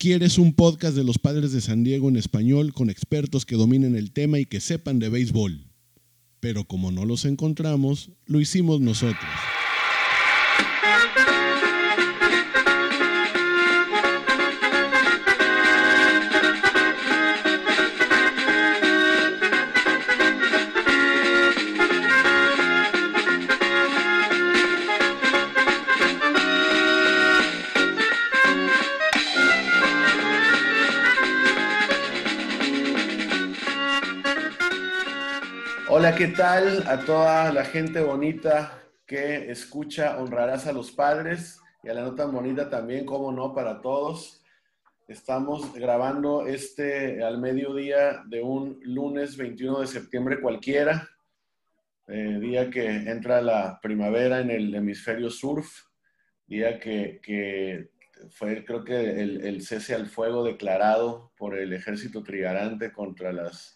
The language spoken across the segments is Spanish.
¿Quieres un podcast de los padres de San Diego en español con expertos que dominen el tema y que sepan de béisbol? Pero como no los encontramos, lo hicimos nosotros. ¿Qué tal a toda la gente bonita que escucha Honrarás a los Padres y a la nota bonita también, como no, para todos? Estamos grabando este al mediodía de un lunes 21 de septiembre cualquiera, eh, día que entra la primavera en el hemisferio surf, día que, fue creo que el, el cese al fuego declarado por el ejército trigarante contra las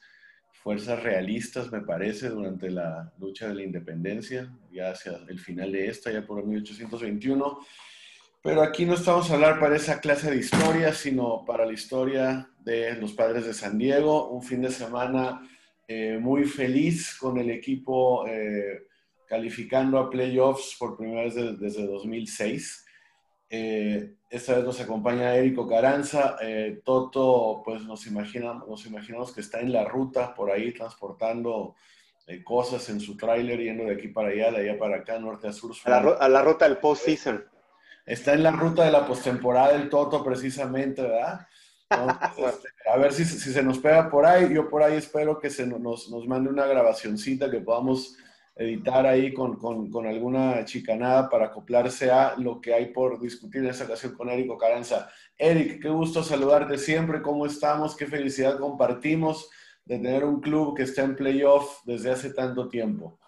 fuerzas realistas, me parece, durante la lucha de la independencia, ya hacia el final de esta, ya por 1821. Pero aquí no estamos a hablar para esa clase de historia, sino para la historia de los padres de San Diego. Un fin de semana eh, muy feliz con el equipo eh, calificando a playoffs por primera vez desde 2006. Eh, esta vez nos acompaña Érico Caranza. Eh, Toto, pues nos imaginamos, nos imaginamos que está en la ruta por ahí transportando eh, cosas en su tráiler yendo de aquí para allá, de allá para acá, norte a sur. A la, ruta del post-season. Está en la ruta de la postemporada el Toto precisamente, ¿verdad? Este, a ver si, si, se nos pega por ahí. Yo por ahí espero que se nos, nos mande una grabacioncita que podamos editar ahí con, con, alguna chicanada para acoplarse a lo que hay por discutir en esta ocasión con Érico Caranza. Eric, qué gusto saludarte siempre, ¿cómo estamos? Qué felicidad compartimos de tener un club que está en playoff desde hace tanto tiempo.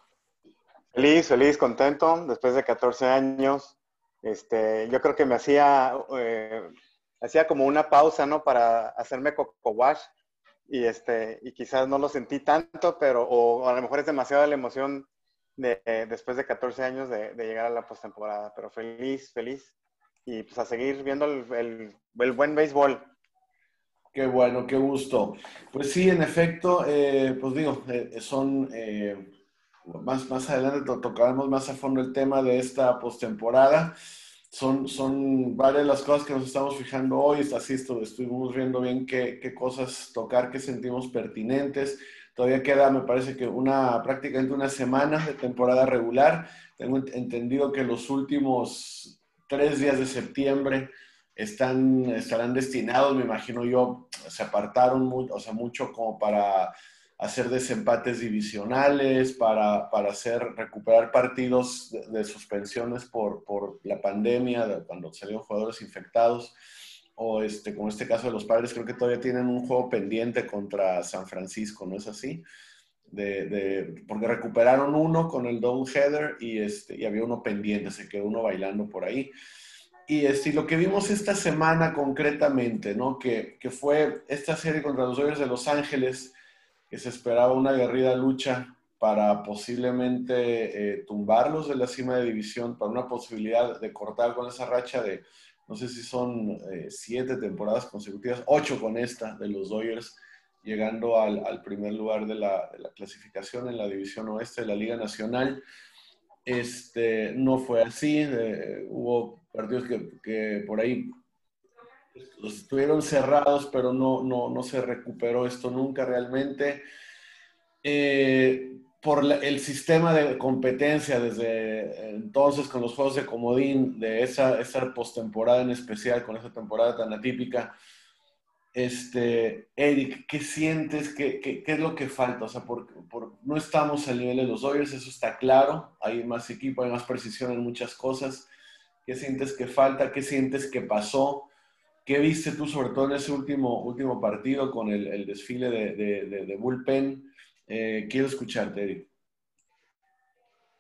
Feliz, feliz, contento, después de 14 años. Este, yo creo que me hacía, eh, hacía como una pausa, ¿no? Para hacerme coco wash y, este, y quizás no lo sentí tanto, pero o a lo mejor es demasiada la emoción de, después de 14 años de, llegar a la postemporada. Pero feliz, feliz. Y pues a seguir viendo el, el, buen béisbol. Qué bueno, qué gusto. Pues sí, en efecto, eh, pues digo, eh, son, eh, más, más adelante tocaremos más a fondo el tema de esta postemporada. Son, son varias las cosas que nos estamos fijando hoy, así estuvimos viendo bien qué, qué cosas tocar, qué sentimos pertinentes. Todavía queda, me parece que una prácticamente una semana de temporada regular. Tengo entendido que los últimos tres días de septiembre están, estarán destinados, me imagino yo, se apartaron o sea, mucho como para hacer desempates divisionales, para, para hacer, recuperar partidos de, suspensiones por, por, la pandemia, cuando salieron jugadores infectados o este, como este caso de los padres, creo que todavía tienen un juego pendiente contra San Francisco, ¿no es así? De, de, porque recuperaron uno con el Don Heather y, este, y había uno pendiente, se quedó uno bailando por ahí. Y este, lo que vimos esta semana concretamente, ¿no? Que, que fue esta serie contra los Dodgers de Los Ángeles, que se esperaba una guerrida lucha para posiblemente eh, tumbarlos de la cima de división, para una posibilidad de cortar con esa racha de no sé si son eh, siete temporadas consecutivas, ocho con esta de los Dodgers, llegando al, primer lugar de la, clasificación en la división oeste de la Liga Nacional. Este, no fue así, eh, hubo partidos que, por ahí estuvieron cerrados, pero no, no, no se recuperó esto nunca realmente. Eh, por el sistema de competencia desde entonces con los juegos de comodín, de esa, esa postemporada en especial, con esa temporada tan atípica. Este, Eric, ¿qué sientes? ¿Qué, qué, qué es lo que falta? O sea, por, por, no estamos al nivel de los Dodgers, eso está claro. Hay más equipo, hay más precisión en muchas cosas. ¿Qué sientes que falta? ¿Qué sientes que pasó? ¿Qué viste tú, sobre todo en ese último, último partido con el, el desfile de, de, de bullpen? Eh, quiero escucharte, Eric.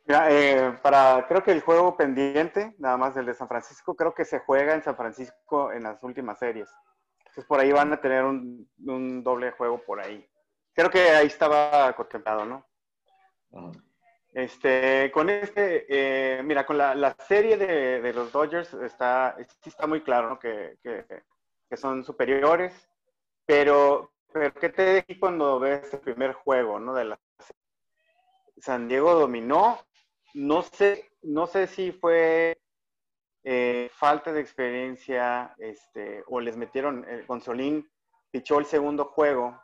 Eh, para, creo que el juego pendiente, nada más del de San Francisco, creo que se juega en San Francisco en las últimas series. Entonces por ahí van a tener un, doble juego por ahí. Creo que ahí estaba contemplado, ¿no? Este, con este, eh, mira, con la, serie de, los Dodgers está, sí está muy claro, ¿no? Que, que son superiores, pero, pero ¿qué te dije cuando ves el primer juego, ¿no? De la San Diego dominó, no sé, no sé si fue eh, falta de experiencia, este, o les metieron, el eh, Gonzolín pichó el segundo juego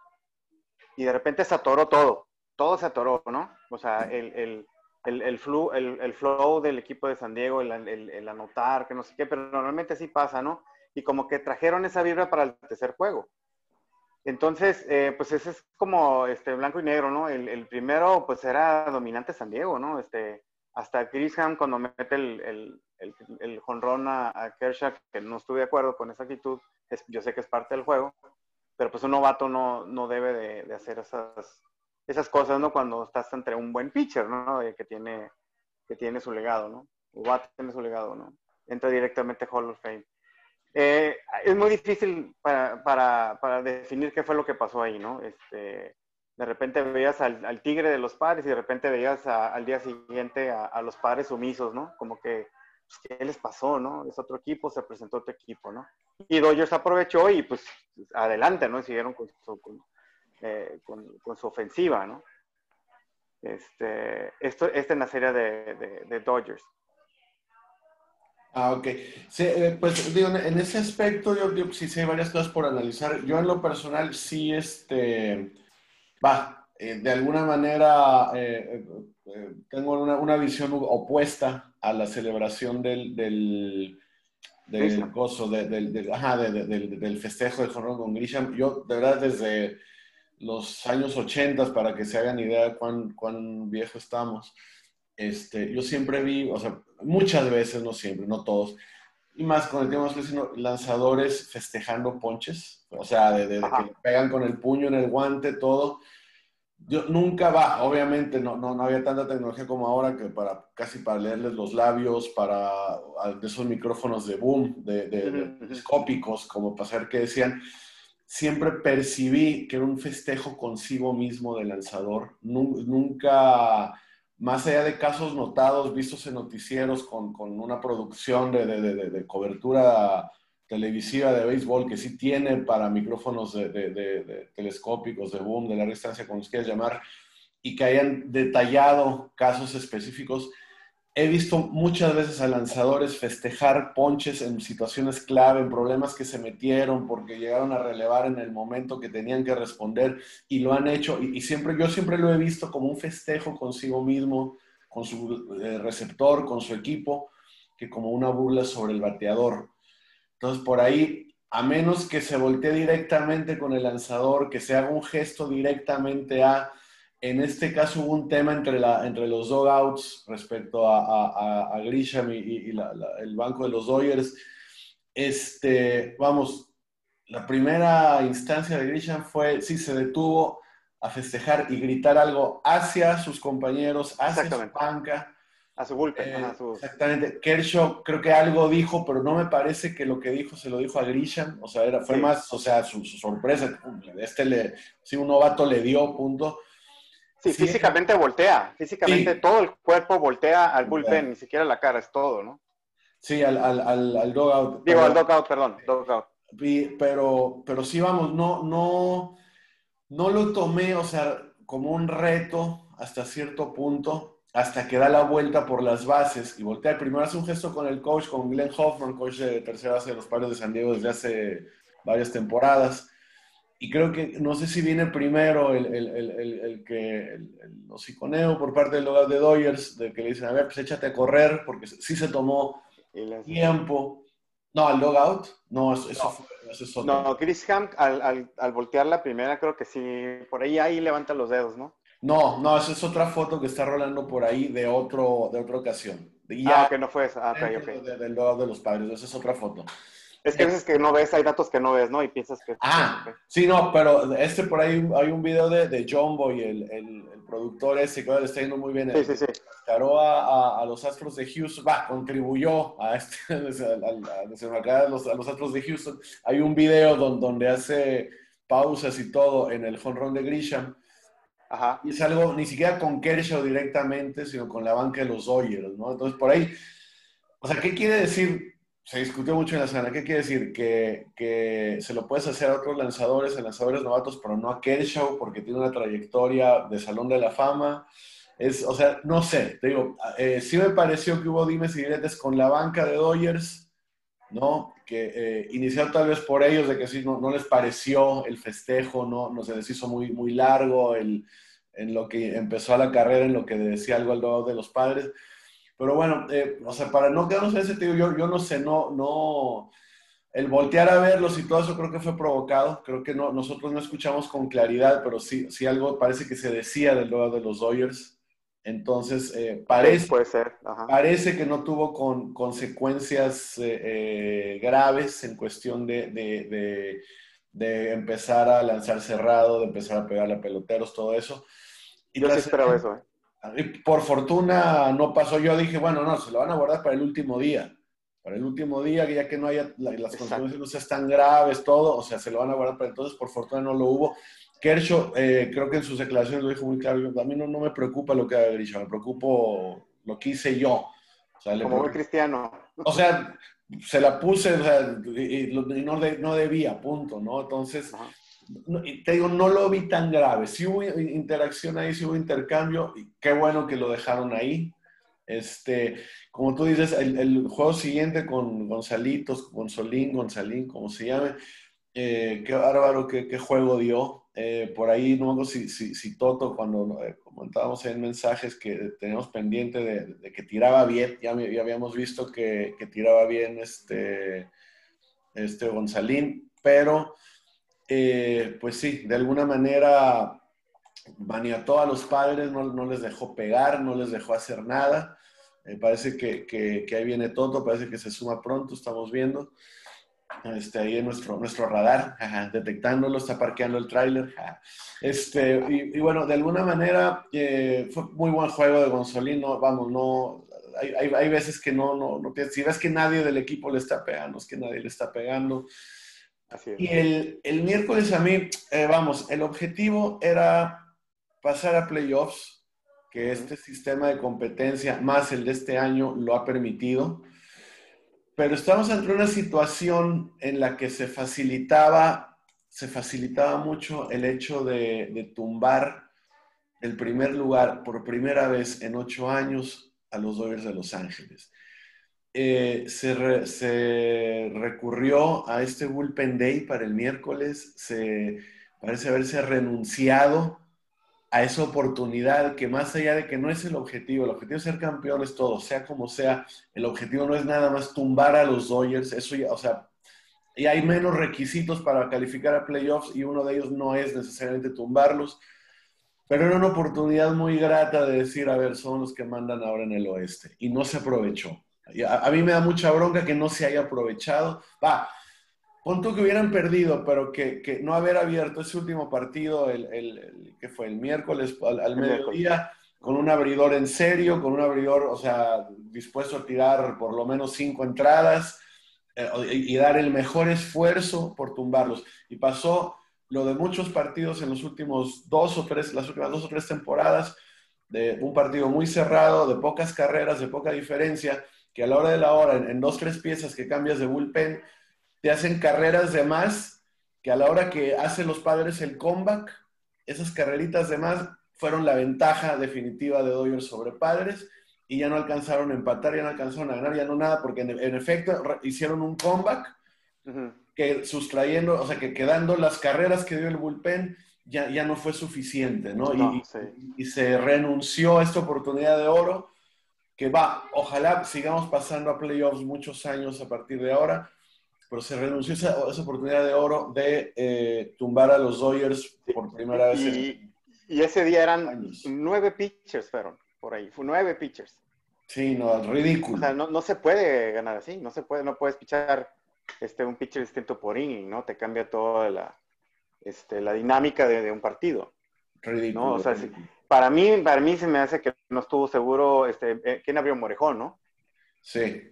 y de repente se atoró todo, todo se atoró, ¿no? O sea, el, el, el, el, flow del equipo de San Diego, el, anotar, que no sé qué, pero normalmente sí pasa, ¿no? Y como que trajeron esa vibra para el tercer juego. Entonces, eh, pues ese es como este, blanco y negro, ¿no? El, primero, pues era dominante San Diego, ¿no? Este, hasta Grisham cuando mete el, el, el, jonrón a, Kershaw, que no estuve de acuerdo con esa actitud, yo sé que es parte del juego, pero pues un novato no, no debe de, hacer esas, esas cosas, ¿no? Cuando estás entre un buen pitcher, ¿no? Que tiene, que tiene su legado, ¿no? O va a tener su legado, ¿no? Entra directamente Hall of Fame. Eh, es muy difícil para, para, para, definir qué fue lo que pasó ahí, ¿no? Este, de repente veías al, tigre de los padres y de repente veías al día siguiente a, los padres sumisos, ¿no? Como que, pues, ¿qué les pasó, no? Es otro equipo, se presentó otro equipo, ¿no? Y Dodgers aprovechó y pues adelante, ¿no? Siguieron con su, con, eh, su ofensiva, ¿no? Este, esto, esta en la serie de Dodgers. Ah, ok. Sí, eh, pues digo, en ese aspecto yo, yo, sí sé varias cosas por analizar. Yo en lo personal sí, este, va, eh, de alguna manera eh, tengo una, una, visión opuesta a la celebración del, del, del gozo, del, del, ajá, del, festejo de Jornal con Grisham. Yo, de verdad, desde los años 80, para que se hagan idea de cuán, cuán viejo estamos, este, yo siempre vi, o sea, muchas veces, no siempre, no todos, y más con el tema de lanzadores festejando ponches, o sea, de, que le pegan con el puño en el guante, todo. Yo nunca va, obviamente no, no, no, había tanta tecnología como ahora que para casi para leerles los labios, para de esos micrófonos de boom, de, de, como para saber qué decían. Siempre percibí que era un festejo consigo mismo del lanzador. Nunca más allá de casos notados, vistos en noticieros con, con una producción de, de, de, cobertura televisiva de béisbol que sí tiene para micrófonos de, telescópicos, de boom, de larga distancia, como los quieras llamar, y que hayan detallado casos específicos, He visto muchas veces a lanzadores festejar ponches en situaciones clave, en problemas que se metieron porque llegaron a relevar en el momento que tenían que responder y lo han hecho. Y, siempre, yo siempre lo he visto como un festejo consigo mismo, con su eh, receptor, con su equipo, que como una burla sobre el bateador. Entonces, por ahí, a menos que se voltee directamente con el lanzador, que se haga un gesto directamente a en este caso hubo un tema entre, la, entre los dogouts respecto a, a, Grisham y, el banco de los Dodgers. Este, vamos, la primera instancia de Grisham fue, sí, se detuvo a festejar y gritar algo hacia sus compañeros, hacia su banca. A su bullpen. Eh, exactamente. Kershaw creo que algo dijo, pero no me parece que lo que dijo se lo dijo a Grisham. O sea, era, fue más, o sea, su, sorpresa. Este le, sí, un novato le dio, punto Sí, físicamente voltea, físicamente todo el cuerpo voltea al bullpen, ni siquiera la cara, es todo, ¿no? Sí, al, al, al, al dogout. Digo, al dogout, perdón, dogout. Pero, pero sí, vamos, no, no, no lo tomé, o sea, como un reto hasta cierto punto, hasta que da la vuelta por las bases y voltea. Primero hace un gesto con el coach, con Glenn Hoffman, coach de tercera base de los Padres de San Diego desde hace varias temporadas y creo que, no sé si viene primero el, el, el, el que, el, hociconeo por parte del local de Dodgers, de que le dicen, a ver, pues échate a correr, porque sí se tomó tiempo. No, al logout, no, eso, no. fue, eso No, Chris Ham, al, al, al, voltear la primera, creo que sí, por ahí, ahí levanta los dedos, ¿no? No, no, esa es otra foto que está rolando por ahí de, otro, de otra ocasión. ah, que no fue esa. Ah, ok, ok. del logout de los padres, esa es otra foto. Es que a veces que no ves, hay datos que no ves, ¿no? Y piensas que... Ah, sí, no, pero este por ahí hay un video de, de John Boy, el, el, el, productor ese, que le está yendo muy bien. Sí, sí, sí. Caró a, a, los Astros de Houston, va, contribuyó a, este, a, a, los, a los Astros de Houston. Hay un video donde, donde hace pausas y todo en el home run de Grisham. Ajá. Y es algo ni siquiera con Kershaw directamente, sino con la banca de los Dodgers, ¿no? Entonces, por ahí, o sea, ¿qué quiere decir se discutió mucho en la semana. ¿Qué quiere decir? Que, que, se lo puedes hacer a otros lanzadores, a lanzadores novatos, pero no a Kershaw porque tiene una trayectoria de Salón de la Fama. Es, o sea, no sé, te digo, eh, sí me pareció que hubo dimes y diretes con la banca de Dodgers, ¿no? Que eh, tal vez por ellos, de que sí, no, no, les pareció el festejo, no, no se les hizo muy, muy largo el, en lo que empezó la carrera, en lo que decía algo al lado de los padres. Pero bueno, eh, o sea, para no quedarnos en ese tío, yo, yo no sé, no, no, el voltear a verlos y todo eso creo que fue provocado. Creo que no, nosotros no escuchamos con claridad, pero sí, sí algo parece que se decía del lado de los Dodgers. Entonces, eh, parece, Puede ser. parece que no tuvo con, consecuencias eh, eh, graves en cuestión de, de, de, de, empezar a lanzar cerrado, de empezar a pegarle a peloteros, todo eso. Y Yo sí esperaba eso. Por fortuna no pasó. Yo dije, bueno, no, se lo van a guardar para el último día. Para el último día, ya que no haya, las consecuencias no sean tan graves, todo, o sea, se lo van a guardar para entonces. Por fortuna no lo hubo. Kershaw, eh, creo que en sus declaraciones lo dijo muy claro. A mí no, no me preocupa lo que haga Grisha, me preocupo lo que hice yo. O sea, Como muy cristiano. O sea, se la puse o sea, y, y no, de, no, debía, punto, ¿no? Entonces, te digo, no lo vi tan grave. Sí hubo interacción ahí, sí hubo intercambio, y qué bueno que lo dejaron ahí. Este, como tú dices, el, el juego siguiente con Gonzalitos, Gonzolín, Gonzalín, como se llame, eh, qué bárbaro, qué, juego dio. Eh, por ahí, no si, si, si Toto, cuando eh, comentábamos en mensajes que tenemos pendiente de, que tiraba bien, ya, ya habíamos visto que, que, tiraba bien este, este Gonzalín, pero eh, pues sí, de alguna manera maniató a los padres, no, les dejó pegar, no les dejó hacer nada. Eh, parece que, ahí viene Toto, parece que se suma pronto, estamos viendo. Este, ahí en nuestro, nuestro radar, detectándolo, está parqueando el tráiler. Este, y, y, bueno, de alguna manera eh, fue muy buen juego de Gonzolín, no, vamos, no, hay, hay, hay, veces que no, no, no, si ves que nadie del equipo le está pegando, es que nadie le está pegando. Y el, el, miércoles a mí, eh, vamos, el objetivo era pasar a playoffs, que este sistema de competencia, más el de este año, lo ha permitido. Pero estamos ante una situación en la que se facilitaba, se facilitaba mucho el hecho de, de tumbar el primer lugar por primera vez en ocho años a los Dodgers de Los Ángeles eh, se, re, se, recurrió a este bullpen day para el miércoles, parece haberse renunciado a esa oportunidad que más allá de que no es el objetivo, el objetivo es ser campeones todos, sea como sea, el objetivo no es nada más tumbar a los Dodgers, eso ya, o sea, y hay menos requisitos para calificar a playoffs y uno de ellos no es necesariamente tumbarlos, pero era una oportunidad muy grata de decir, a ver, son los que mandan ahora en el oeste, y no se aprovechó. A, a, mí me da mucha bronca que no se haya aprovechado. Va, punto que hubieran perdido, pero que, que, no haber abierto ese último partido, el, el, el que fue el miércoles al, al mediodía, con un abridor en serio, con un abridor, o sea, dispuesto a tirar por lo menos cinco entradas eh, y dar el mejor esfuerzo por tumbarlos. Y pasó lo de muchos partidos en los últimos dos o tres, las últimas dos o tres temporadas, de un partido muy cerrado, de pocas carreras, de poca diferencia, que a la hora de la hora, en, en dos, tres piezas que cambias de bullpen, te hacen carreras de más, que a la hora que hacen los padres el comeback, esas carreritas de más fueron la ventaja definitiva de Dodgers sobre padres y ya no alcanzaron a empatar, ya no alcanzaron a ganar, ya no nada, porque en, en efecto hicieron un comeback uh -huh. que sustrayendo, o sea, que quedando las carreras que dio el bullpen, ya, ya no fue suficiente, ¿no? no y, sí. y, se renunció a esta oportunidad de oro que va, ojalá sigamos pasando a playoffs muchos años a partir de ahora, pero se renunció a esa, esa oportunidad de oro de eh, tumbar a los Dodgers por primera vez. Y, en, y ese día eran años. nueve pitchers, fueron por ahí, fue nueve pitchers. Sí, no, ridículo. O sea, no, no, se puede ganar así, no se puede, no puedes pichar este, un pitcher distinto por inning, ¿no? Te cambia toda la, este, la dinámica de, de un partido. Ridículo. ¿no? O sea, para mí, para mí se me hace que no estuvo seguro, este, eh, ¿quién abrió Morejón, no? Sí,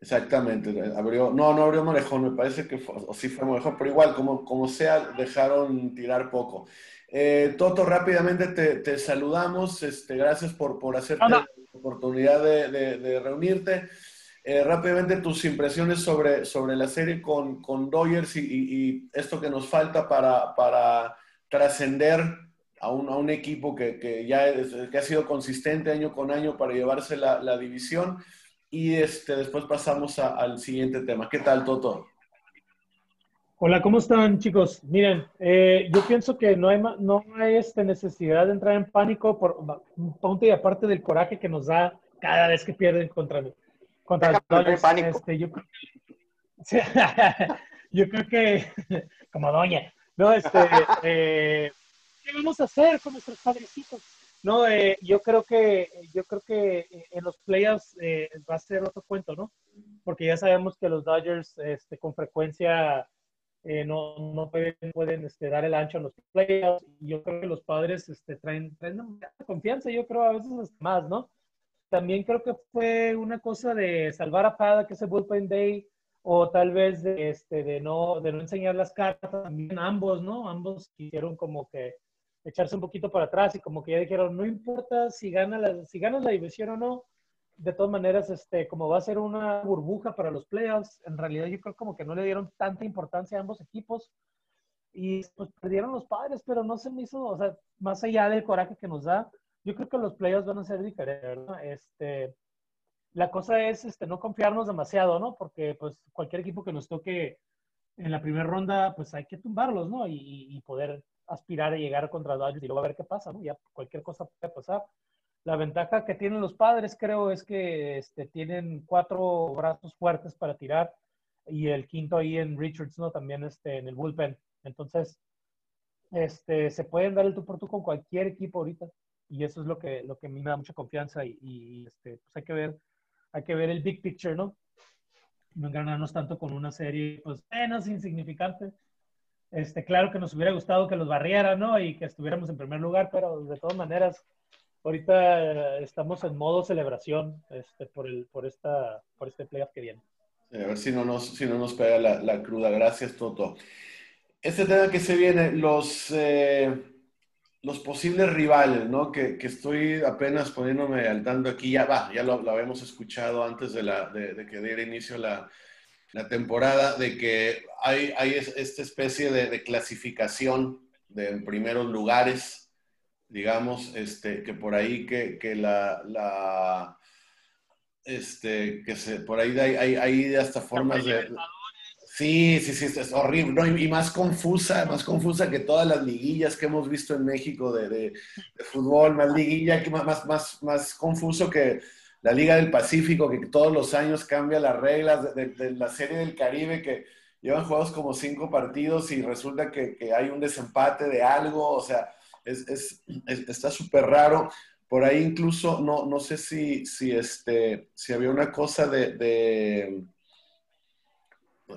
exactamente. Abrió, no, no abrió Morejón, me parece que fue, o sí fue Morejón, pero igual, como, como sea, dejaron tirar poco. Eh, Toto, rápidamente te, te saludamos, este, gracias por, por hacerte la oportunidad de, de, de reunirte. eh, rápidamente tus impresiones sobre, sobre la serie con, con Dodgers y, esto que nos falta para, para trascender a un, a un, equipo que, que ya que ha sido consistente año con año para llevarse la, la división. Y este, después pasamos al siguiente tema. ¿Qué tal, Toto? Hola, ¿cómo están, chicos? Miren, eh, yo pienso que no hay, no hay esta necesidad de entrar en pánico por un punto y aparte del coraje que nos da cada vez que pierden contra, contra los pánico. Este, yo, creo que, yo creo que, como doña, no, este, eh, ¿qué vamos a hacer con nuestros padrecitos? No, eh, yo creo que, yo creo que en los playoffs va a ser otro cuento, ¿no? Porque ya sabemos que los Dodgers, este, con frecuencia eh, no, no pueden, pueden este, dar el ancho en los playoffs. Yo creo que los padres este, traen, traen confianza, yo creo a veces más, ¿no? También creo que fue una cosa de salvar a Pada, que es el Bullpen Day, o tal vez de, este, de, no, de no enseñar las cartas. También ambos, ¿no? Ambos quisieron como que echarse un poquito para atrás y como que ya dijeron, no importa si, gana la, si ganas la división o no, de todas maneras, este, como va a ser una burbuja para los playoffs, en realidad yo creo como que no le dieron tanta importancia a ambos equipos y pues perdieron los padres, pero no se me hizo, o sea, más allá del coraje que nos da, yo creo que los playoffs van a ser diferentes, ¿no? Este, la cosa es este, no confiarnos demasiado, ¿no? Porque pues cualquier equipo que nos toque en la primera ronda, pues hay que tumbarlos, ¿no? Y, y poder aspirar a llegar contra Dodgers y luego a ver qué pasa, ¿no? Ya cualquier cosa puede pasar. La ventaja que tienen los padres, creo, es que este, tienen cuatro brazos fuertes para tirar y el quinto ahí en Richards, ¿no? También este, en el bullpen. Entonces, este, se pueden dar el tú por tú con cualquier equipo ahorita y eso es lo que, lo que a mí me da mucha confianza y, este, pues hay que ver, hay que ver el big picture, ¿no? No ganarnos tanto con una serie, pues menos insignificante. Este, claro que nos hubiera gustado que los barrieran, ¿no? Y que estuviéramos en primer lugar, pero de todas maneras, ahorita estamos en modo celebración este, por, el, por, esta, por este playoff que viene. a ver si no nos, si no nos pega la, la cruda. Gracias, Toto. Este tema que se viene, los, eh, los posibles rivales, ¿no? Que, que, estoy apenas poniéndome al tanto aquí, ya va, ya lo, lo habíamos escuchado antes de, la, de, de que diera inicio la, la, temporada, de que hay, hay esta especie de, de clasificación de primeros lugares digamos, este, que por ahí que, que la, este, que se, por ahí hay, hay, hasta formas de... Sí, sí, sí, es horrible, ¿no? y, más confusa, más confusa que todas las liguillas que hemos visto en México de, de, fútbol, más liguilla, que más, más, más confuso que la Liga del Pacífico, que todos los años cambia las reglas de, la Serie del Caribe, que llevan jugados como cinco partidos y resulta que, que hay un desempate de algo, o sea, es, está súper raro. Por ahí incluso, no, no sé si, si, este, si había una cosa de,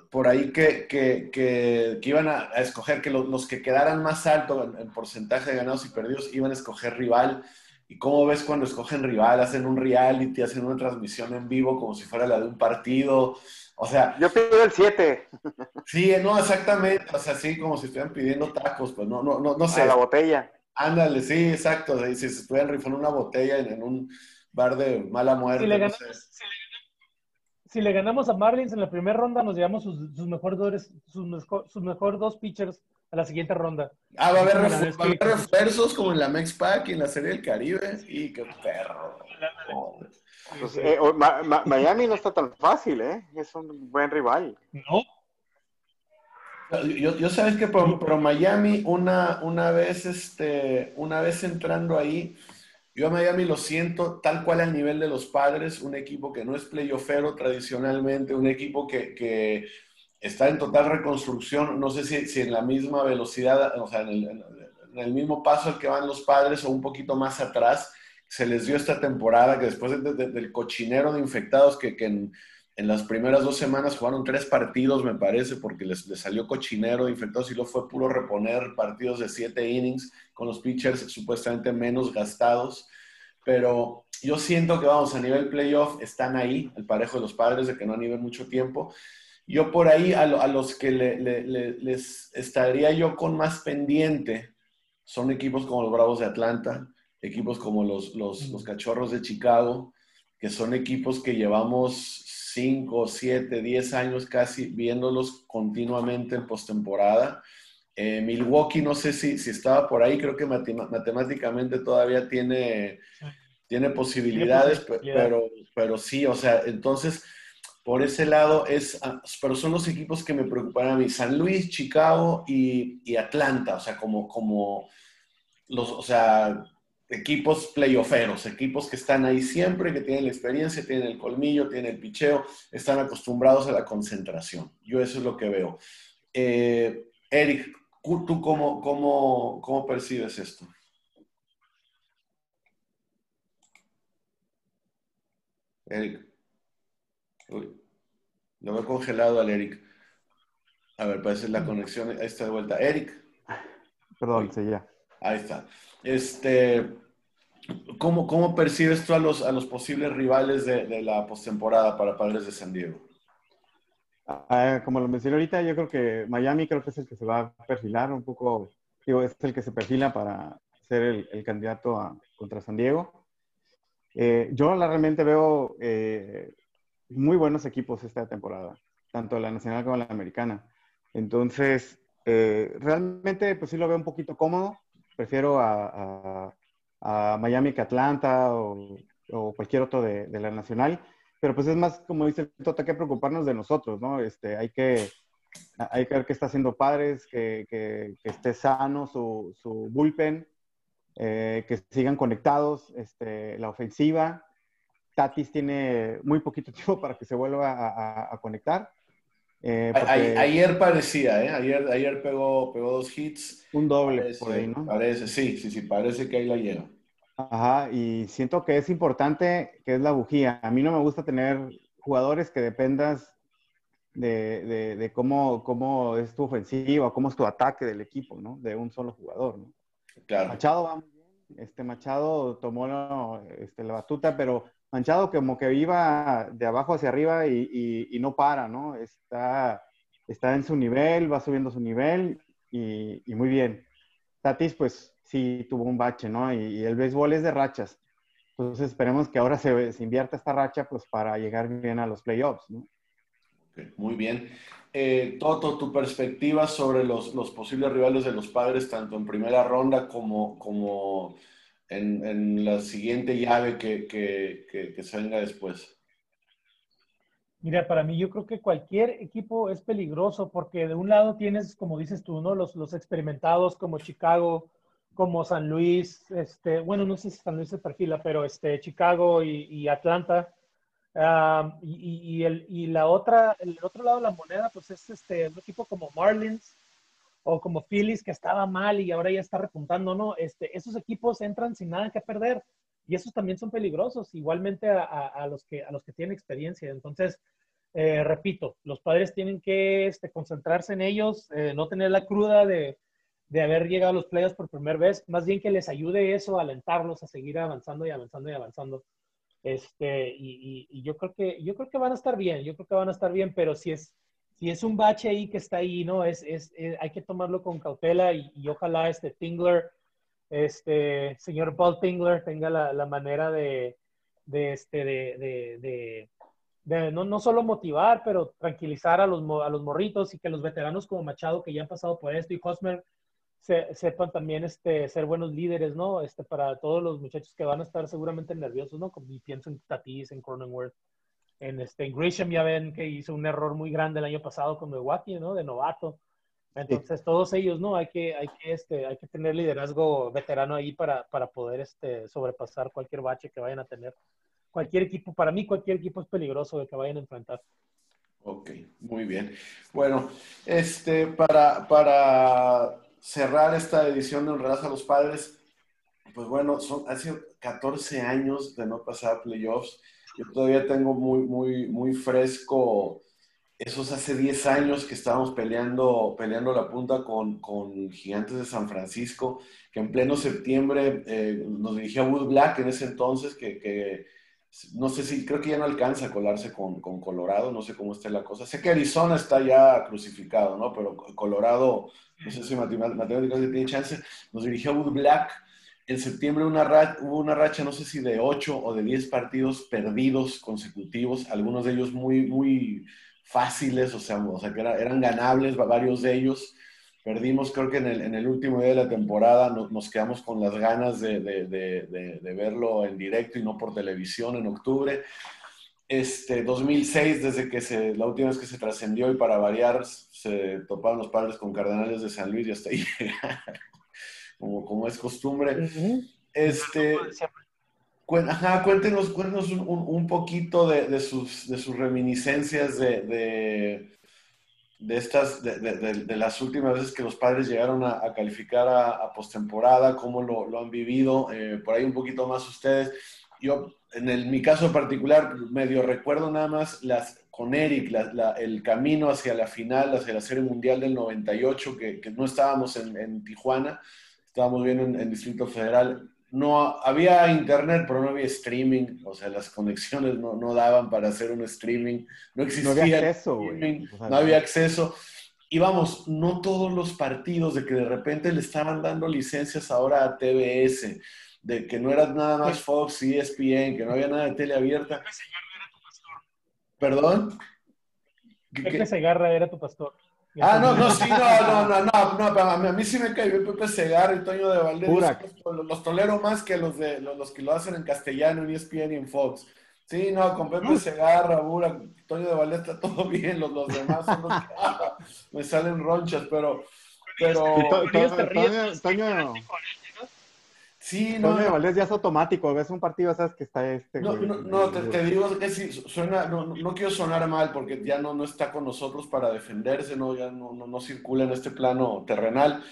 por ahí que, que, que, iban a, escoger que los, que quedaran más alto en, porcentaje de ganados y perdidos iban a escoger rival. ¿Y cómo ves cuando escogen rival? Hacen un reality, hacen una transmisión en vivo como si fuera la de un partido. O sea... Yo pido el 7. Sí, no, exactamente. O sea, sí, como si estuvieran pidiendo tacos, pues no, no, no, no sé. A la botella. Ándale, sí, exacto. Si se estuvieran rifando una botella en, un bar de mala muerte. Si le, ganamos, a Marlins en la primera ronda, nos llevamos sus, mejores dos, sus, mejor dos pitchers a la siguiente ronda. Ah, va a haber, refuerzos como en la Mex Pack y en la Serie del Caribe. Y qué perro. Pues, eh, Miami no está tan fácil, ¿eh? Es un buen rival. No, yo, yo sabes que pero, Miami, una, una, vez, este, una vez entrando ahí, yo a Miami lo siento tal cual al nivel de los padres, un equipo que no es playoffero tradicionalmente, un equipo que, que está en total reconstrucción, no sé si, si en la misma velocidad, o sea, en el, mismo paso al que van los padres o un poquito más atrás, se les dio esta temporada que después del cochinero de infectados que, que en en las primeras dos semanas jugaron tres partidos, me parece, porque les, salió cochinero de infectados y luego fue puro reponer partidos de siete innings con los pitchers supuestamente menos gastados. Pero yo siento que vamos a nivel playoff, están ahí, el parejo de los padres, de que no han ido mucho tiempo. Yo por ahí a, los que les estaría yo con más pendiente son equipos como los Bravos de Atlanta, equipos como los, los, los Cachorros de Chicago, que son equipos que llevamos 5, 7, 10 años casi viéndolos continuamente en postemporada. Eh, Milwaukee, no sé si, si estaba por ahí, creo que matemáticamente todavía tiene, tiene posibilidades, pero, pero sí, o sea, entonces, por ese lado es, ah, pero son los equipos que me preocupan a mí, San Luis, Chicago y, y Atlanta, o sea, como, como los, o sea, equipos playofferos, equipos que están ahí siempre, que tienen la experiencia, tienen el colmillo, tienen el picheo, están acostumbrados a la concentración. Yo eso es lo que veo. Eh, Eric, ¿tú cómo, cómo, cómo percibes esto? Eric. Uy, lo veo congelado al Eric. A ver, parece la conexión. Ahí está de vuelta. Eric. Perdón, sí, ya. Ahí está. Este, ¿cómo, ¿Cómo percibes tú a los, a los posibles rivales de, de la postemporada para Padres de San Diego? Ah, como lo mencioné ahorita, yo creo que Miami creo que es el que se va a perfilar un poco, digo, es el que se perfila para ser el, el candidato a, contra San Diego. Eh, yo la, realmente veo eh, muy buenos equipos esta temporada, tanto la nacional como la americana. Entonces, eh, realmente, pues sí lo veo un poquito cómodo prefiero a, Miami que Atlanta o, cualquier otro de, la nacional. Pero pues es más, como dice Tota, que preocuparnos de nosotros, ¿no? Este, hay, que, hay que ver qué está haciendo Padres, que, que, esté sano su, su bullpen, eh, que sigan conectados, este, la ofensiva. Tatis tiene muy poquito tiempo para que se vuelva a conectar. Eh, ayer parecía, ¿eh? Ayer, ayer pegó, pegó dos hits. Un doble por ahí, ¿no? Parece, sí, sí, sí, parece que ahí la lleva. Ajá, y siento que es importante que es la bujía. A mí no me gusta tener jugadores que dependas de, de, cómo, cómo es tu ofensiva, cómo es tu ataque del equipo, ¿no? De un solo jugador, ¿no? Claro. Machado va muy bien. Este Machado tomó este, la batuta, pero Manchado como que iba de abajo hacia arriba y, no para, ¿no? Está, está en su nivel, va subiendo su nivel y, muy bien. Tatis, pues sí tuvo un bache, ¿no? Y, el béisbol es de rachas. Entonces esperemos que ahora se, invierta esta racha pues para llegar bien a los playoffs, ¿no? muy bien. Eh, Toto, tu perspectiva sobre los, los, posibles rivales de los padres, tanto en primera ronda como, como en, la siguiente llave que, que, que, se venga después? Mira, para mí yo creo que cualquier equipo es peligroso porque de un lado tienes, como dices tú, ¿no? Los, los experimentados como Chicago, como San Luis, este, bueno, no sé si San Luis se perfila, pero este, Chicago y, Atlanta. y, y, el, y la otra, el otro lado de la moneda, pues es este, un equipo como Marlins, o como Phillies que estaba mal y ahora ya está repuntando, ¿no? Este, esos equipos entran sin nada que perder y esos también son peligrosos, igualmente a, los, que, a los que tienen experiencia. Entonces, eh, repito, los padres tienen que este, concentrarse en ellos, eh, no tener la cruda de, de, haber llegado a los playoffs por primera vez, más bien que les ayude eso, a alentarlos a seguir avanzando y avanzando y avanzando. Este, y, y, yo creo que yo creo que van a estar bien, yo creo que van a estar bien, pero si es si es un bache ahí que está ahí, ¿no? Es, es, eh, hay que tomarlo con cautela y, ojalá este Tingler, este señor Paul Tingler tenga la, manera de, este, de, de, no, no, solo motivar, pero tranquilizar a los, a los morritos y que los veteranos como Machado que ya han pasado por esto y Hosmer se, sepan también este, ser buenos líderes, ¿no? Este, para todos los muchachos que van a estar seguramente nerviosos, ¿no? Como pienso en Tatis, en Cronenworth en, este, Grisham ya ven que hizo un error muy grande el año pasado con Milwaukee, ¿no? De novato. Entonces, todos ellos, ¿no? Hay que, hay que, este, hay que tener liderazgo veterano ahí para, para poder este, sobrepasar cualquier bache que vayan a tener. Cualquier equipo, para mí, cualquier equipo es peligroso de que vayan a enfrentar. Ok, muy bien. Bueno, este, para, para cerrar esta edición de Honradas a los Padres, pues bueno, son, hace 14 años de no pasar playoffs. Yo todavía tengo muy, muy, muy fresco esos hace 10 años que estábamos peleando, peleando la punta con, con Gigantes de San Francisco, que en pleno septiembre eh, nos dirigía Wood Black en ese entonces, que, que, no sé si, creo que ya no alcanza a colarse con, con, Colorado, no sé cómo está la cosa. Sé que Arizona está ya crucificado, ¿no? Pero Colorado, no sé si matemáticamente tiene chance. Nos dirigía Wood Black En septiembre hubo una racha, no sé si de 8 o de 10 partidos perdidos consecutivos, algunos de ellos muy, muy fáciles, o sea, o sea que eran ganables varios de ellos. Perdimos, creo que en el, último día de la temporada nos, quedamos con las ganas de, verlo en directo y no por televisión en octubre. Este, 2006, desde que se, la última vez que se trascendió y para variar, se toparon los padres con Cardenales de San Luis y hasta ahí como, como es costumbre. Este, ajá, cuéntenos, cuéntenos un, un, poquito de, de, sus, de sus reminiscencias de, de estas, de, de, de, las últimas veces que los padres llegaron a, a calificar a, a postemporada, cómo lo, lo, han vivido, eh, por ahí un poquito más ustedes. Yo, en el, mi caso particular, medio recuerdo nada más las, con Eric, la, la, el camino hacia la final, hacia la Serie Mundial del 98, que, que no estábamos en, en, Tijuana, estábamos bien en, en Distrito Federal no había internet, pero no había streaming, o sea, las conexiones no, no daban para hacer un streaming, no existía no había acceso, streaming, o sea, no había acceso. Y vamos, no todos los partidos de que de repente le estaban dando licencias ahora a TBS, de que no era nada más Fox y ESPN, que no había nada de tele abierta. ¿Perdón? Pepe Segarra era tu pastor. Ah, no, no, sí, no, no, no, no, no, a mí, a mí sí me cayó Pepe Segar y Toño de Valdés. Los, los, tolero más que los, de, los, los, que lo hacen en castellano, en ESPN y en Fox. Sí, no, con Pepe Segarra, Burak, Toño de Valdés está todo bien, los, los demás son los que ah, me salen ronchas, pero... pero... Toño, Toño, Sí, no. Toño de Valdés ya es automático, ves un partido, sabes que está este. No, no, no te, te, digo que sí, suena, no, no, quiero sonar mal porque ya no, no está con nosotros para defenderse, no, ya no, no, no circula en este plano terrenal.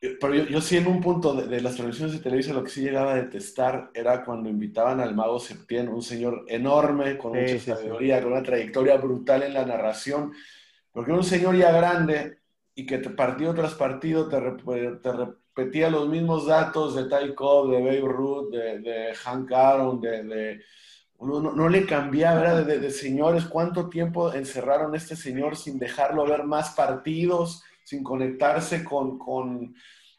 Pero yo, yo sí en un punto de, de, las transmisiones de televisión lo que sí llegaba a detestar era cuando invitaban al mago Septién, un señor enorme, con sí, mucha sí, sabiduría, sí. con una trayectoria brutal en la narración, porque era un señor ya grande y que te, partido tras partido te, te, repetía los mismos datos de Ty Cobb, de Babe Ruth, de, de Hank Aaron, de, de no, no, le cambiaba, era de, de, señores, cuánto tiempo encerraron a este señor sin dejarlo ver más partidos, sin conectarse con, con,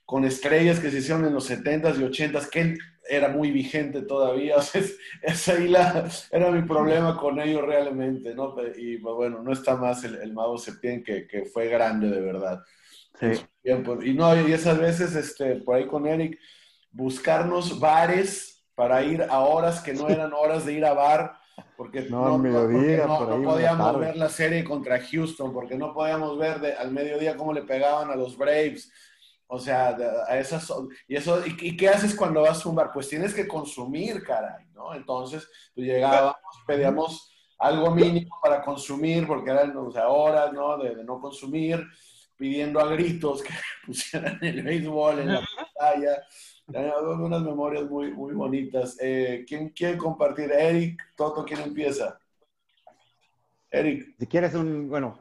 con estrellas que se hicieron en los 70s y 80s, que era muy vigente todavía, o sea, ahí la, era mi problema con ellos realmente, ¿no? Y pues, bueno, no está más el, el Mago Septién, que, que fue grande de verdad. Sí. Y no, y esas veces, este, por ahí con Eric, buscarnos bares para ir a horas que no eran horas de ir a bar, porque no, no, mediodía, porque no, podíamos ver la serie contra Houston, porque no podíamos ver de, al mediodía cómo le pegaban a los Braves. O sea, a esas, y eso, ¿y, ¿y, qué haces cuando vas a un bar? Pues tienes que consumir, caray, ¿no? Entonces, pues llegábamos, pedíamos algo mínimo para consumir, porque eran o sea, horas, ¿no? De, de no consumir pidiendo a gritos que pusieran el béisbol en la pantalla. unas memorias muy, muy bonitas. Eh, ¿Quién quiere compartir? Eric, Toto, ¿quién empieza? Eric. Si quieres un, bueno,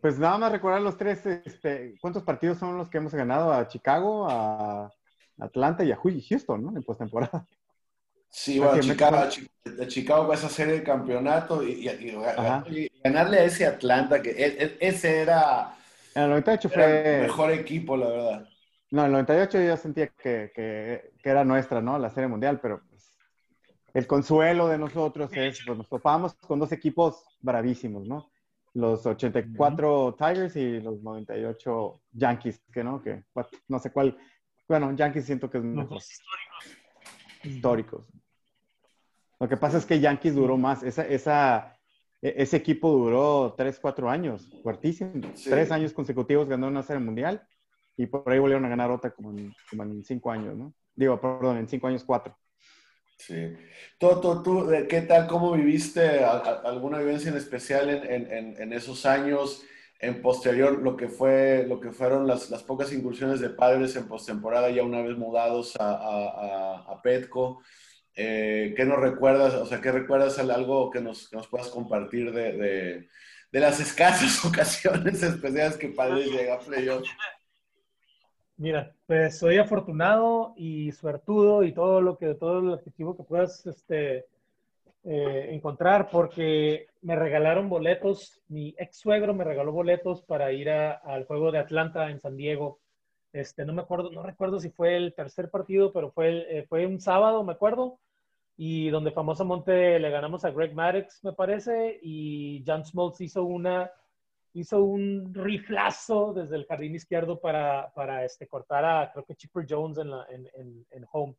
pues nada más recordar los tres, este, ¿cuántos partidos son los que hemos ganado? A Chicago, a Atlanta y a Houston, ¿no? En postemporada. Sí, bueno, Chicago, a Chicago va a hacer el campeonato y, y, y, ganarle a ese Atlanta, que e, e, ese era en el 98 fue... El mejor equipo, la verdad. No, en el 98 yo sentía que, que, que era nuestra, ¿no? La Serie Mundial, pero pues, el consuelo de nosotros es, pues nos topamos con dos equipos bravísimos, ¿no? Los 84 uh -huh. Tigers y los 98 Yankees, que no, que no sé cuál. Bueno, Yankees siento que es mejor. Los históricos. Históricos. Lo que pasa es que Yankees duró más. Esa, esa, ese equipo duró 3, 4 años, fuertísimo. Sí. Tres años consecutivos ganó una serie mundial y por ahí volvieron a ganar otra como en, como en cinco años, ¿no? Digo, perdón, en cinco años, cuatro. Sí. Toto, ¿tú eh, qué tal? ¿Cómo viviste alguna vivencia en especial en, en, en, esos años? En posterior, lo que, fue, lo que fueron las, las pocas incursiones de padres en postemporada, ya una vez mudados a, a, a Petco. Eh, ¿Qué nos recuerdas? O sea, ¿qué recuerdas algo que nos, que nos puedas compartir de, de, de, las escasas ocasiones especiales que Padres llega a playoff? Mira, pues soy afortunado y suertudo y todo lo que, todo el adjetivo que puedas este, eh, encontrar porque me regalaron boletos, mi ex suegro me regaló boletos para ir al juego de Atlanta en San Diego Este, no me acuerdo, no recuerdo si fue el tercer partido, pero fue, eh, fue un sábado, me acuerdo, y donde famosamente le ganamos a Greg Maddox, me parece, y John Smoltz hizo una hizo un riflazo desde el jardín izquierdo para, para este, cortar a, creo que Chipper Jones en, la, en, en, en, home.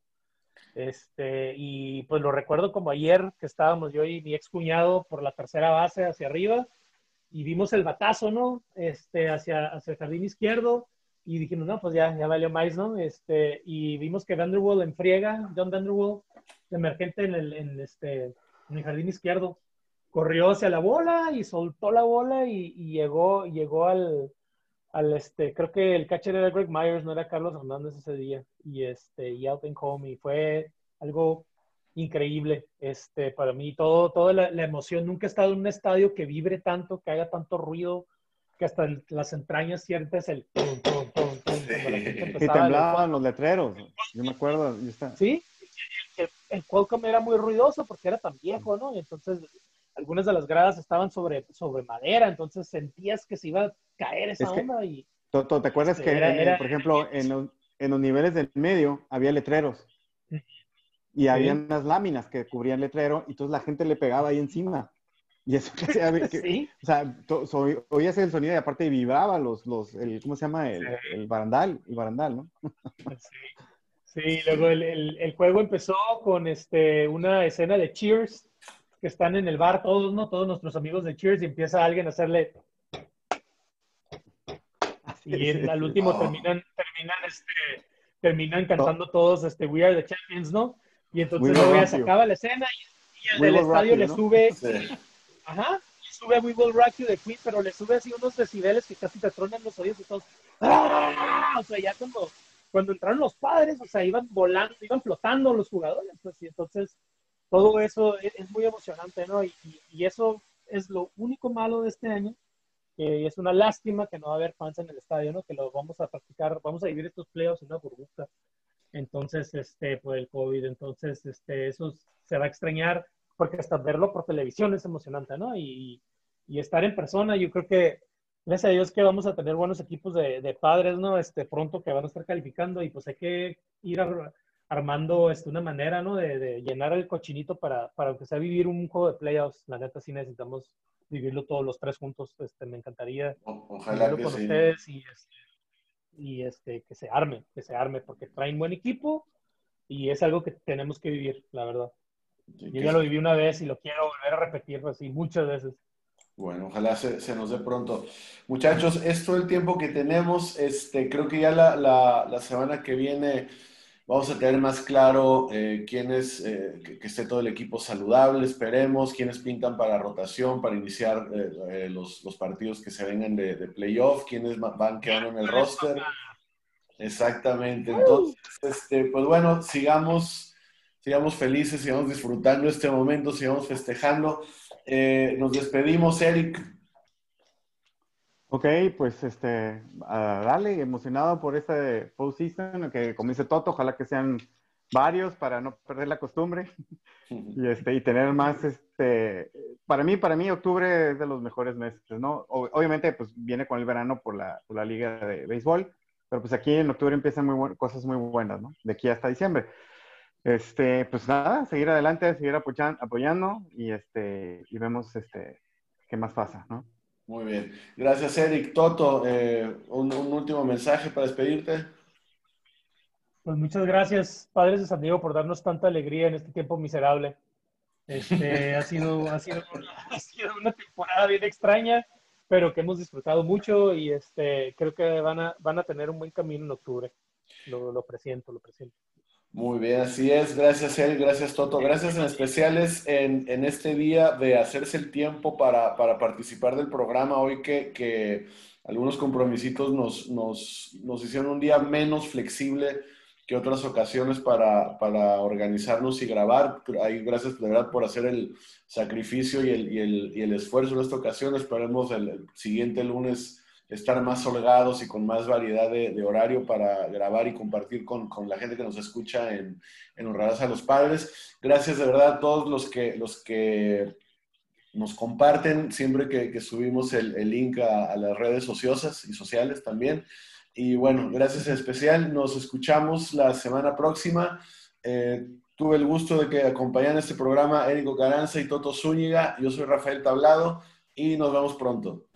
Este, y pues lo recuerdo como ayer que estábamos yo y mi ex cuñado por la tercera base hacia arriba y vimos el batazo, ¿no? Este, hacia, hacia el jardín izquierdo y dijimos, no, pues ya, ya valió más, ¿no? Este, y vimos que Vanderwall enfriega, John Vanderwall, emergente en el, en este, en el jardín izquierdo, corrió hacia la bola y soltó la bola y, y llegó, llegó al, al, este, creo que el catcher era Greg Myers, no era Carlos Hernández ese día, y este, y out and home, y fue algo increíble, este, para mí, todo, toda la, la, emoción, nunca he estado en un estadio que vibre tanto, que haga tanto ruido, que hasta el, las entrañas sientes el pum, pum, pum, pum, sí. Y temblaban los letreros, yo me acuerdo. Sí, el, el, Qualcomm era muy ruidoso porque era tan viejo, ¿no? Y entonces algunas de las gradas estaban sobre, sobre madera, entonces sentías que se iba a caer esa es que, onda. Y, ¿Te acuerdas que, era, era, por ejemplo, en los, en los, niveles del medio había letreros? Y sí. había unas láminas que cubrían letrero, y entonces la gente le pegaba ahí encima. Y eso que, que ¿Sí? o sea, to, so, oías el sonido y aparte vibraba los, los el, ¿cómo se llama? El, sí. el barandal, el barandal, ¿no? Sí, sí luego el, el, el, juego empezó con este, una escena de Cheers, que están en el bar todos, ¿no? Todos nuestros amigos de Cheers y empieza alguien a hacerle... Y en, al último terminan, terminan, este, terminan cantando todos este, We Are the Champions, ¿no? Y entonces luego ya se acaba la escena y, y el del estadio le sube... Sí. Ajá, le sube We Will Rock You de Queen, pero le sube así unos decibeles que casi te tronan los oídos y todos... ¡Ah! O sea, ya cuando, cuando entraron los padres, o sea, iban volando, iban flotando los jugadores, pues, y entonces todo eso es, es muy emocionante, ¿no? Y, y, y, eso es lo único malo de este año, que es una lástima que no va a haber fans en el estadio, ¿no? Que lo vamos a practicar, vamos a vivir estos playoffs en una burbuja. Entonces, este, por el COVID, entonces, este, eso se va a extrañar, porque hasta verlo por televisión es emocionante, ¿no? Y, y estar en persona, yo creo que, gracias a Dios que vamos a tener buenos equipos de, de padres, ¿no? Este, pronto que van a estar calificando y pues hay que ir a armando este, una manera, ¿no? De, de, llenar el cochinito para, para aunque sea vivir un juego de playoffs. La neta sí necesitamos vivirlo todos los tres juntos. Este, me encantaría o, ojalá que con sí. ustedes y, este, y este, que se arme, que se arme, porque traen buen equipo y es algo que tenemos que vivir, la verdad. Yo ya lo viví una vez y lo quiero volver a repetir así muchas veces. Bueno, ojalá se, se, nos dé pronto. Muchachos, es todo el tiempo que tenemos. Este, creo que ya la, la, la semana que viene Vamos a tener más claro eh, quiénes, eh, que, que, esté todo el equipo saludable, esperemos, quiénes pintan para rotación, para iniciar eh, los, los, partidos que se vengan de, de playoff, quiénes van quedando en el roster. Exactamente. Entonces, este, pues bueno, sigamos, sigamos felices, sigamos disfrutando este momento, sigamos festejando. nos despedimos, Eric. Ok, pues este, uh, dale, emocionado por este postseason, que como dice Toto, ojalá que sean varios para no perder la costumbre y, este, y tener más, este, para mí, para mí octubre es de los mejores meses, ¿no? Obviamente, pues viene con el verano por la, por la liga de béisbol, pero pues aquí en octubre empiezan muy cosas muy buenas, ¿no? De aquí hasta diciembre. Este, pues nada, seguir adelante, seguir apoyando, apoyando y, este, y vemos, este, qué más pasa, ¿no? Muy bien. Gracias, Eric. Toto, eh, un, un, último mensaje para despedirte. Pues muchas gracias, padres de San Diego, por darnos tanta alegría en este tiempo miserable. Este, ha, sido, ha, sido una, ha sido una temporada bien extraña, pero que hemos disfrutado mucho y este, creo que van a, van a tener un buen camino en octubre. Lo, lo presiento, lo presiento. Muy bien, así es. Gracias, Eric. Gracias, Toto. Gracias en especiales en, en este día de hacerse el tiempo para, para participar del programa. Hoy que, que algunos compromisitos nos, nos, nos, hicieron un día menos flexible que otras ocasiones para, para organizarnos y grabar. Ahí, gracias de verdad por hacer el sacrificio y el, y el, y el esfuerzo en esta ocasión. Esperemos el, el siguiente lunes estar más holgados y con más variedad de, de horario para grabar y compartir con, con, la gente que nos escucha en, en a los Padres. Gracias de verdad a todos los que, los que nos comparten siempre que, que subimos el, el link a, a, las redes ociosas y sociales también. Y bueno, gracias en especial. Nos escuchamos la semana próxima. Eh, tuve el gusto de que acompañaran este programa Érico Caranza y Toto Zúñiga. Yo soy Rafael Tablado y nos vemos pronto.